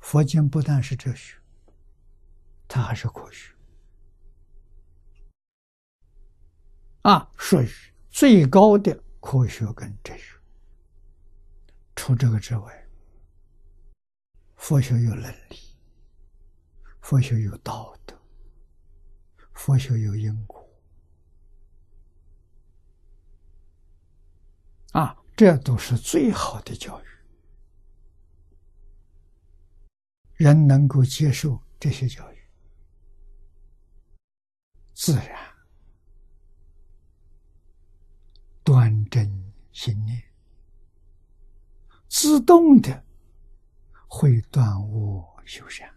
佛经不但是哲学，它还是科学。啊，属于最高的科学跟哲学。除这个之外，佛学有伦理，佛学有道德，佛学有因果。啊，这都是最好的教育。人能够接受这些教育，自然端正心念，自动的会断恶修善。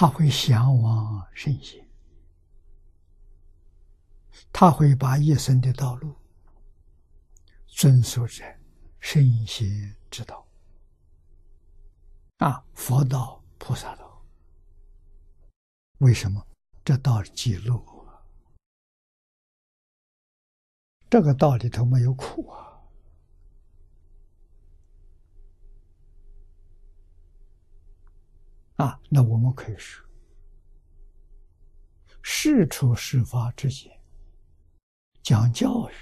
他会向往圣贤，他会把一生的道路遵守在圣贤之道，啊，佛道、菩萨道。为什么？这道记录，这个道里头没有苦啊。啊，那我们可以说，事出事发之前，讲教育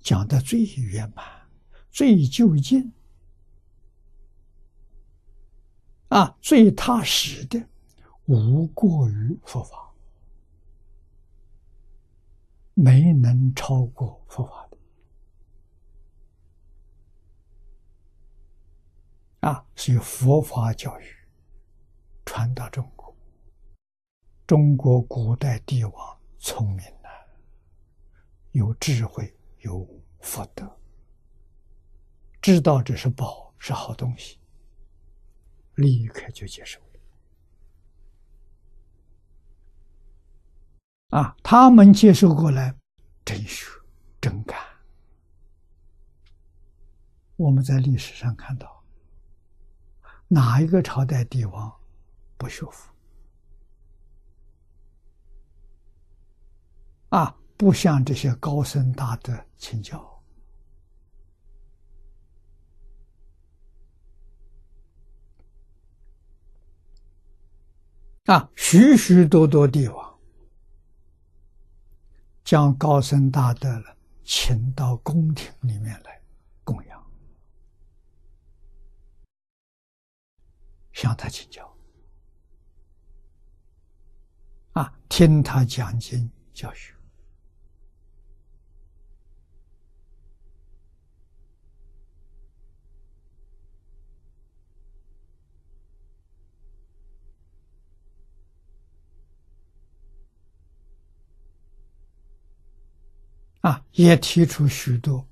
讲的最圆满、最究竟，啊，最踏实的，无过于佛法，没能超过佛法的。啊，是佛法教育。传到中国，中国古代帝王聪明呐，有智慧，有福德，知道这是宝，是好东西，立刻就接受了。啊，他们接受过来，真学真干。我们在历史上看到，哪一个朝代帝王？不学佛啊！不向这些高僧大德请教啊！许许多多帝王将高僧大德请到宫廷里面来供养，向他请教。听他讲经教学啊，也提出许多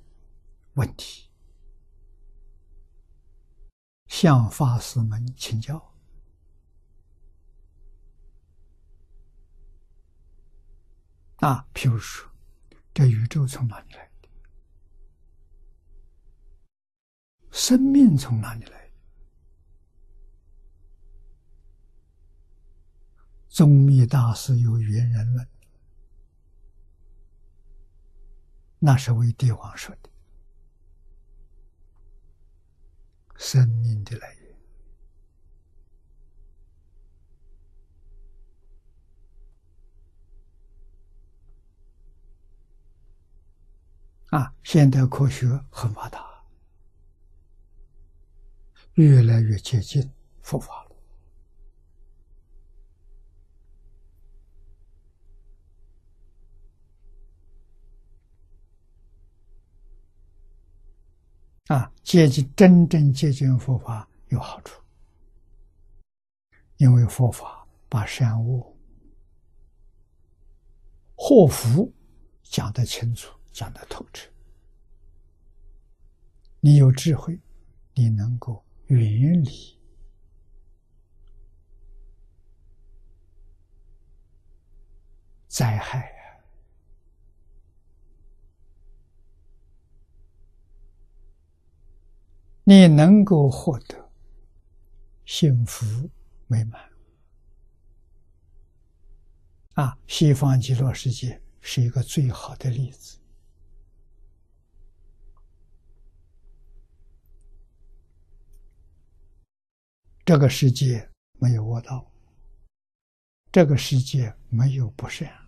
问题，向法师们请教。啊，譬如说，这宇宙从哪里来的？生命从哪里来的？宗密大师有缘人论，那是为帝王说的，生命的来源。啊，现代科学很发达，越来越接近佛法了。啊，接近真正接近佛法有好处，因为佛法把善恶、祸福讲得清楚。讲的透彻，你有智慧，你能够远离灾害啊！你能够获得幸福美满。啊，西方极乐世界是一个最好的例子。这个世界没有恶道，这个世界没有不善。